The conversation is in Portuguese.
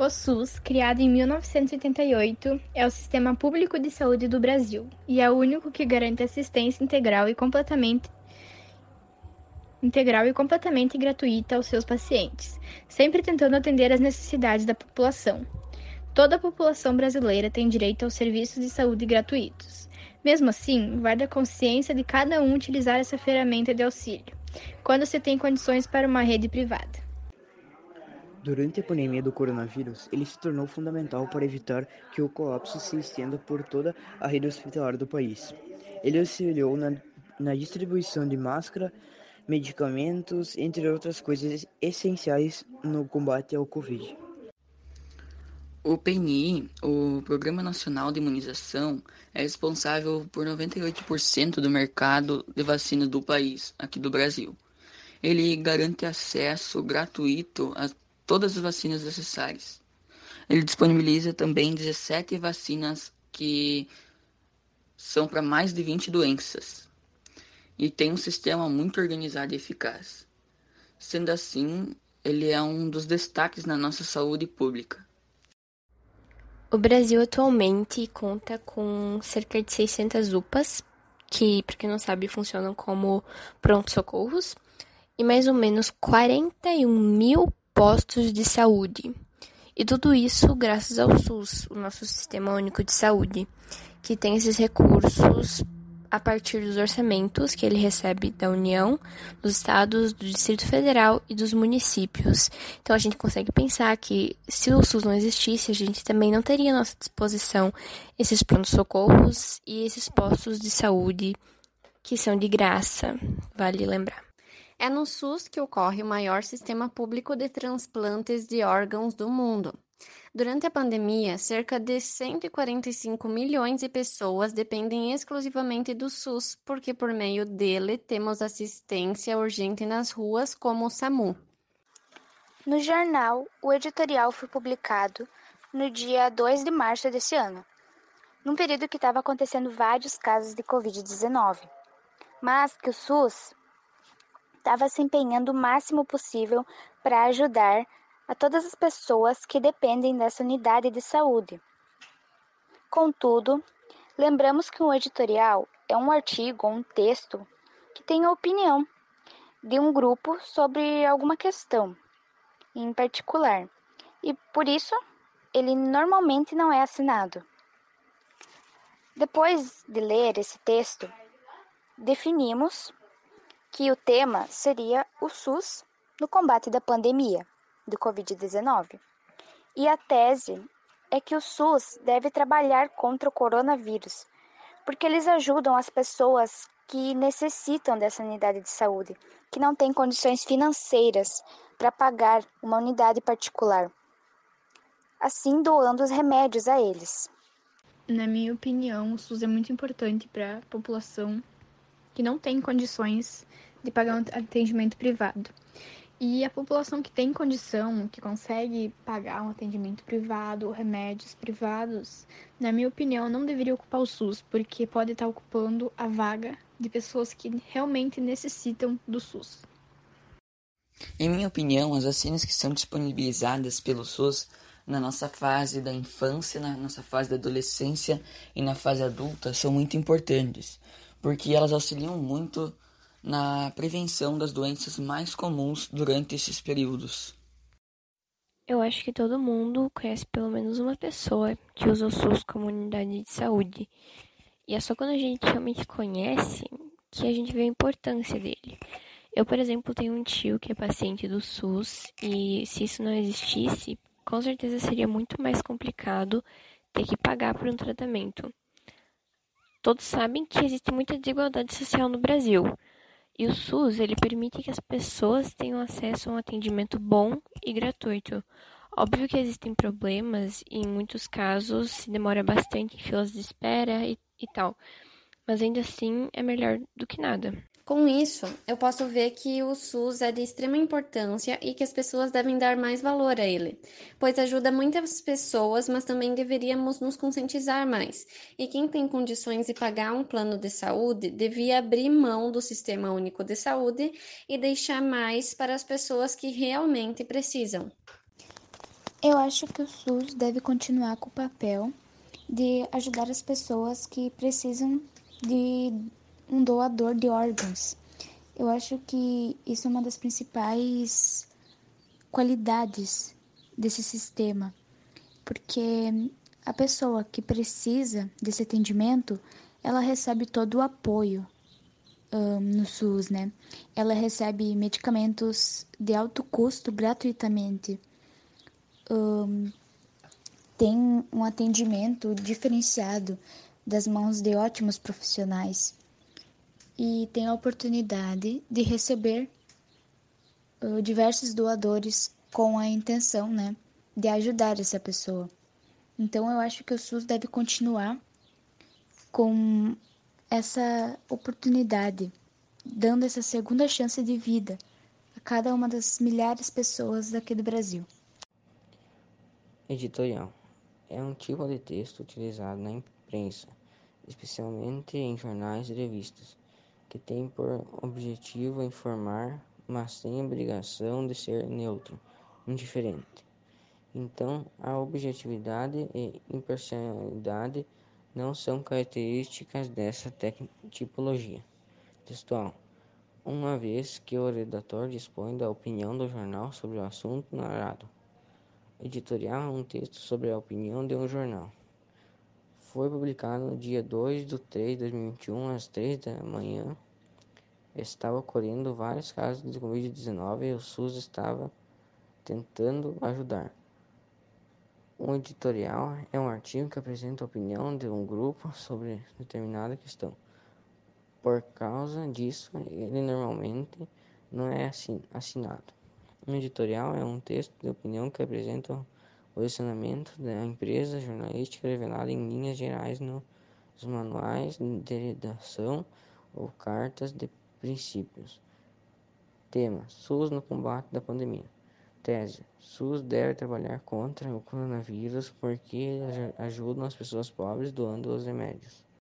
O SUS, criado em 1988, é o sistema público de saúde do Brasil e é o único que garante assistência integral e completamente integral e completamente gratuita aos seus pacientes, sempre tentando atender às necessidades da população. Toda a população brasileira tem direito aos serviços de saúde gratuitos. Mesmo assim, vai da consciência de cada um utilizar essa ferramenta de auxílio, quando se tem condições para uma rede privada. Durante a pandemia do coronavírus, ele se tornou fundamental para evitar que o colapso se estenda por toda a rede hospitalar do país. Ele auxiliou na, na distribuição de máscara, medicamentos, entre outras coisas essenciais no combate ao Covid. O PNI, o Programa Nacional de Imunização, é responsável por 98% do mercado de vacina do país, aqui do Brasil. Ele garante acesso gratuito a todas as vacinas necessárias. Ele disponibiliza também 17 vacinas que são para mais de 20 doenças e tem um sistema muito organizado e eficaz. Sendo assim, ele é um dos destaques na nossa saúde pública. O Brasil atualmente conta com cerca de 600 UPAs, que, para quem não sabe, funcionam como pronto-socorros, e mais ou menos 41 mil postos de saúde. E tudo isso graças ao SUS, o nosso Sistema Único de Saúde, que tem esses recursos a partir dos orçamentos que ele recebe da União, dos estados, do Distrito Federal e dos municípios. Então a gente consegue pensar que se o SUS não existisse, a gente também não teria à nossa disposição esses pronto-socorros e esses postos de saúde que são de graça, vale lembrar. É no SUS que ocorre o maior sistema público de transplantes de órgãos do mundo. Durante a pandemia, cerca de 145 milhões de pessoas dependem exclusivamente do SUS, porque por meio dele temos assistência urgente nas ruas, como o SAMU. No jornal, o editorial foi publicado no dia 2 de março desse ano, num período que estava acontecendo vários casos de Covid-19, mas que o SUS estava se empenhando o máximo possível para ajudar a todas as pessoas que dependem dessa unidade de saúde. Contudo, lembramos que um editorial é um artigo ou um texto que tem a opinião de um grupo sobre alguma questão em particular, e por isso ele normalmente não é assinado. Depois de ler esse texto, definimos que o tema seria o SUS no combate da pandemia do Covid-19. E a tese é que o SUS deve trabalhar contra o coronavírus, porque eles ajudam as pessoas que necessitam dessa unidade de saúde, que não têm condições financeiras para pagar uma unidade particular, assim doando os remédios a eles. Na minha opinião, o SUS é muito importante para a população que não tem condições de pagar um atendimento privado. E a população que tem condição, que consegue pagar um atendimento privado, remédios privados, na minha opinião, não deveria ocupar o SUS, porque pode estar ocupando a vaga de pessoas que realmente necessitam do SUS. Em minha opinião, as vacinas que são disponibilizadas pelo SUS na nossa fase da infância, na nossa fase da adolescência e na fase adulta são muito importantes, porque elas auxiliam muito na prevenção das doenças mais comuns durante esses períodos. Eu acho que todo mundo conhece pelo menos uma pessoa que usa o SUS como unidade de saúde. E é só quando a gente realmente conhece que a gente vê a importância dele. Eu, por exemplo, tenho um tio que é paciente do SUS e se isso não existisse, com certeza seria muito mais complicado ter que pagar por um tratamento. Todos sabem que existe muita desigualdade social no Brasil. E o SUS, ele permite que as pessoas tenham acesso a um atendimento bom e gratuito. Óbvio que existem problemas e em muitos casos se demora bastante em filas de espera e, e tal. Mas ainda assim é melhor do que nada. Com isso, eu posso ver que o SUS é de extrema importância e que as pessoas devem dar mais valor a ele, pois ajuda muitas pessoas, mas também deveríamos nos conscientizar mais. E quem tem condições de pagar um plano de saúde devia abrir mão do Sistema Único de Saúde e deixar mais para as pessoas que realmente precisam. Eu acho que o SUS deve continuar com o papel de ajudar as pessoas que precisam de um doador de órgãos. Eu acho que isso é uma das principais qualidades desse sistema, porque a pessoa que precisa desse atendimento, ela recebe todo o apoio um, no SUS, né? Ela recebe medicamentos de alto custo gratuitamente. Um, tem um atendimento diferenciado das mãos de ótimos profissionais e tem a oportunidade de receber uh, diversos doadores com a intenção, né, de ajudar essa pessoa. Então eu acho que o SUS deve continuar com essa oportunidade, dando essa segunda chance de vida a cada uma das milhares de pessoas daqui do Brasil. Editorial é um tipo de texto utilizado na imprensa, especialmente em jornais e revistas, que tem por objetivo informar, mas tem obrigação de ser neutro, indiferente. Então, a objetividade e imparcialidade não são características dessa tipologia textual, uma vez que o redator dispõe da opinião do jornal sobre o assunto narrado. Editorial é um texto sobre a opinião de um jornal. Foi publicado no dia 2 de 3 de 2021, às 3 da manhã. Estava ocorrendo vários casos de Covid-19 e o SUS estava tentando ajudar. Um editorial é um artigo que apresenta a opinião de um grupo sobre determinada questão. Por causa disso, ele normalmente não é assinado. Um editorial é um texto de opinião que apresenta posicionamento da empresa jornalística revelado em linhas gerais nos manuais de redação ou cartas de princípios. Tema: SUS no combate da pandemia. Tese: SUS deve trabalhar contra o coronavírus porque ajudam as pessoas pobres doando os remédios.